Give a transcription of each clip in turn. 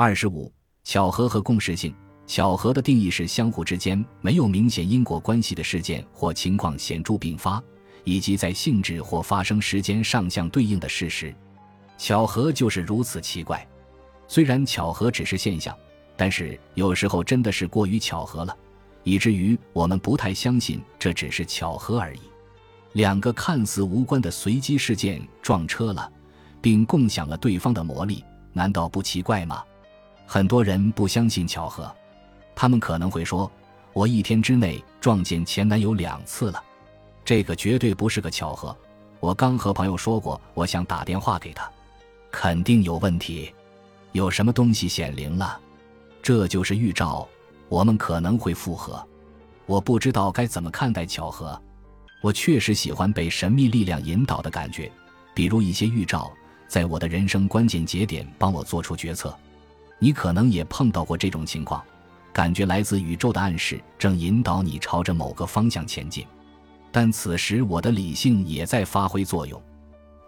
二十五，巧合和共识性。巧合的定义是相互之间没有明显因果关系的事件或情况显著并发，以及在性质或发生时间上相对应的事实。巧合就是如此奇怪。虽然巧合只是现象，但是有时候真的是过于巧合了，以至于我们不太相信这只是巧合而已。两个看似无关的随机事件撞车了，并共享了对方的魔力，难道不奇怪吗？很多人不相信巧合，他们可能会说：“我一天之内撞见前男友两次了，这个绝对不是个巧合。”我刚和朋友说过，我想打电话给他，肯定有问题，有什么东西显灵了，这就是预兆，我们可能会复合。我不知道该怎么看待巧合，我确实喜欢被神秘力量引导的感觉，比如一些预兆，在我的人生关键节点帮我做出决策。你可能也碰到过这种情况，感觉来自宇宙的暗示正引导你朝着某个方向前进，但此时我的理性也在发挥作用。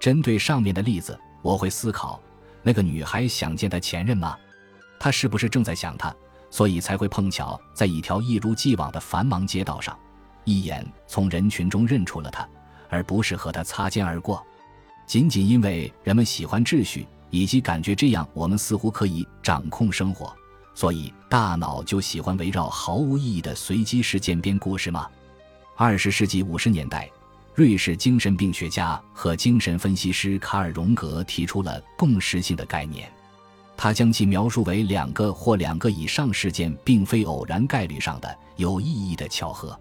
针对上面的例子，我会思考：那个女孩想见她前任吗？她是不是正在想他，所以才会碰巧在一条一如既往的繁忙街道上，一眼从人群中认出了他，而不是和他擦肩而过？仅仅因为人们喜欢秩序。以及感觉这样，我们似乎可以掌控生活，所以大脑就喜欢围绕毫无意义的随机事件编故事吗？二十世纪五十年代，瑞士精神病学家和精神分析师卡尔·荣格提出了共识性的概念，他将其描述为两个或两个以上事件并非偶然概率上的有意义的巧合。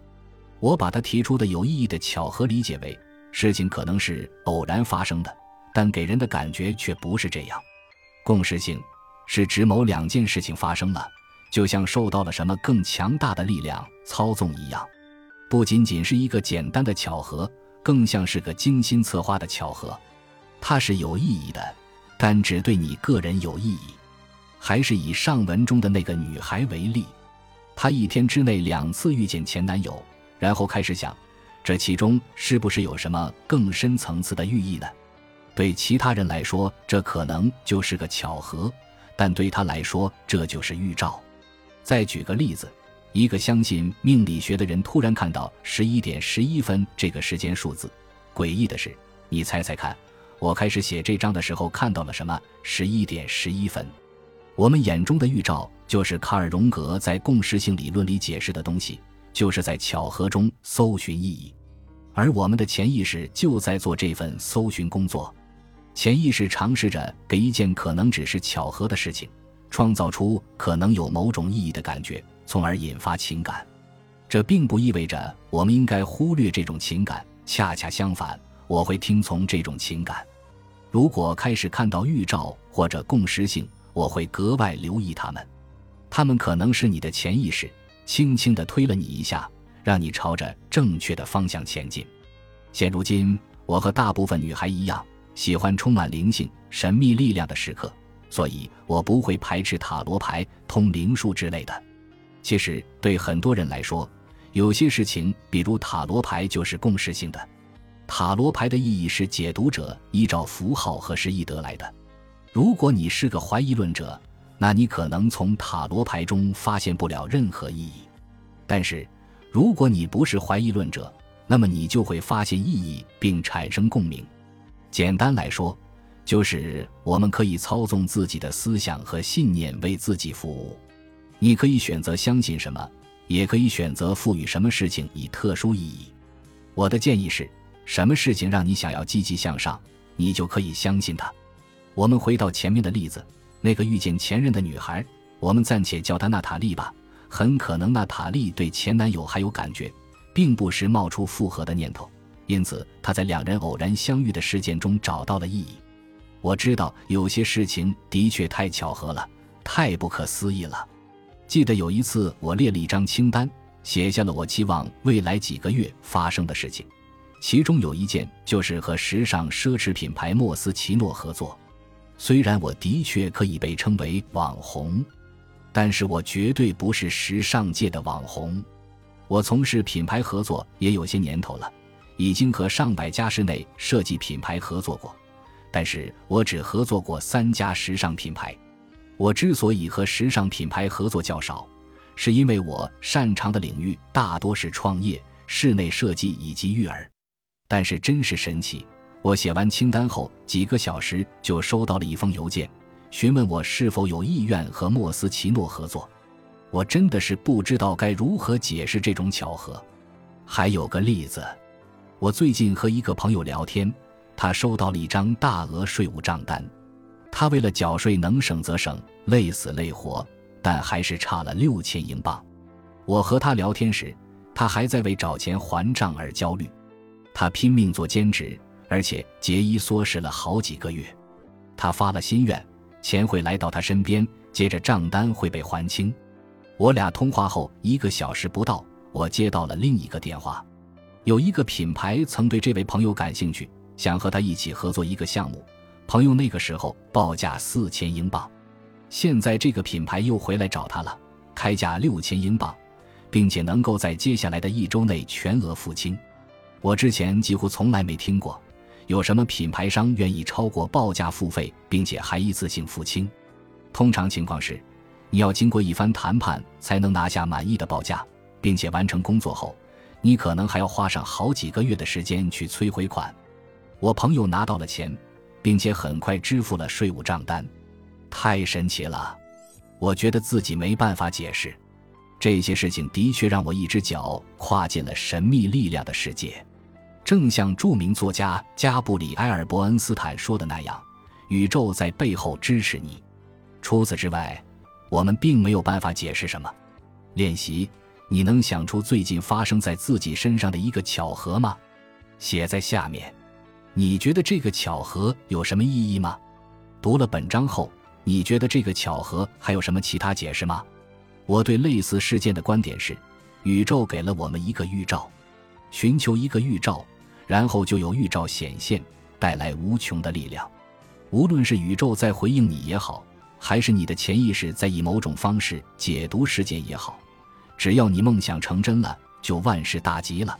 我把他提出的有意义的巧合理解为事情可能是偶然发生的。但给人的感觉却不是这样。共识性是指某两件事情发生了，就像受到了什么更强大的力量操纵一样，不仅仅是一个简单的巧合，更像是个精心策划的巧合。它是有意义的，但只对你个人有意义。还是以上文中的那个女孩为例，她一天之内两次遇见前男友，然后开始想，这其中是不是有什么更深层次的寓意呢？对其他人来说，这可能就是个巧合，但对他来说，这就是预兆。再举个例子，一个相信命理学的人突然看到十一点十一分这个时间数字。诡异的是，你猜猜看，我开始写这章的时候看到了什么？十一点十一分。我们眼中的预兆，就是卡尔·荣格在共识性理论里解释的东西，就是在巧合中搜寻意义，而我们的潜意识就在做这份搜寻工作。潜意识尝试着给一件可能只是巧合的事情，创造出可能有某种意义的感觉，从而引发情感。这并不意味着我们应该忽略这种情感，恰恰相反，我会听从这种情感。如果开始看到预兆或者共识性，我会格外留意他们。他们可能是你的潜意识轻轻地推了你一下，让你朝着正确的方向前进。现如今，我和大部分女孩一样。喜欢充满灵性、神秘力量的时刻，所以我不会排斥塔罗牌、通灵术之类的。其实，对很多人来说，有些事情，比如塔罗牌，就是共识性的。塔罗牌的意义是解读者依照符号和示意得来的。如果你是个怀疑论者，那你可能从塔罗牌中发现不了任何意义。但是，如果你不是怀疑论者，那么你就会发现意义并产生共鸣。简单来说，就是我们可以操纵自己的思想和信念为自己服务。你可以选择相信什么，也可以选择赋予什么事情以特殊意义。我的建议是，什么事情让你想要积极向上，你就可以相信它。我们回到前面的例子，那个遇见前任的女孩，我们暂且叫她娜塔莉吧。很可能娜塔莉对前男友还有感觉，并不时冒出复合的念头。因此，他在两人偶然相遇的事件中找到了意义。我知道有些事情的确太巧合了，太不可思议了。记得有一次，我列了一张清单，写下了我期望未来几个月发生的事情，其中有一件就是和时尚奢侈品牌莫斯奇诺合作。虽然我的确可以被称为网红，但是我绝对不是时尚界的网红。我从事品牌合作也有些年头了。已经和上百家室内设计品牌合作过，但是我只合作过三家时尚品牌。我之所以和时尚品牌合作较少，是因为我擅长的领域大多是创业、室内设计以及育儿。但是真是神奇，我写完清单后几个小时就收到了一封邮件，询问我是否有意愿和莫斯奇诺合作。我真的是不知道该如何解释这种巧合。还有个例子，我最近和一个朋友聊天，他收到了一张大额税务账单，他为了缴税能省则省，累死累活，但还是差了六千英镑。我和他聊天时，他还在为找钱还账而焦虑。他拼命做兼职，而且节衣缩食了好几个月。他发了心愿，钱会来到他身边，接着账单会被还清。我俩通话后一个小时不到。我接到了另一个电话，有一个品牌曾对这位朋友感兴趣，想和他一起合作一个项目。朋友那个时候报价四千英镑，现在这个品牌又回来找他了，开价六千英镑，并且能够在接下来的一周内全额付清。我之前几乎从来没听过有什么品牌商愿意超过报价付费，并且还一次性付清。通常情况是，你要经过一番谈判才能拿下满意的报价。并且完成工作后，你可能还要花上好几个月的时间去催回款。我朋友拿到了钱，并且很快支付了税务账单，太神奇了！我觉得自己没办法解释。这些事情的确让我一只脚跨进了神秘力量的世界，正像著名作家加布里埃尔·伯恩斯坦说的那样：“宇宙在背后支持你。”除此之外，我们并没有办法解释什么。练习。你能想出最近发生在自己身上的一个巧合吗？写在下面。你觉得这个巧合有什么意义吗？读了本章后，你觉得这个巧合还有什么其他解释吗？我对类似事件的观点是：宇宙给了我们一个预兆，寻求一个预兆，然后就有预兆显现，带来无穷的力量。无论是宇宙在回应你也好，还是你的潜意识在以某种方式解读事件也好。只要你梦想成真了，就万事大吉了。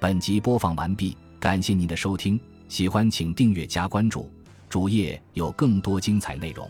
本集播放完毕，感谢您的收听，喜欢请订阅加关注，主页有更多精彩内容。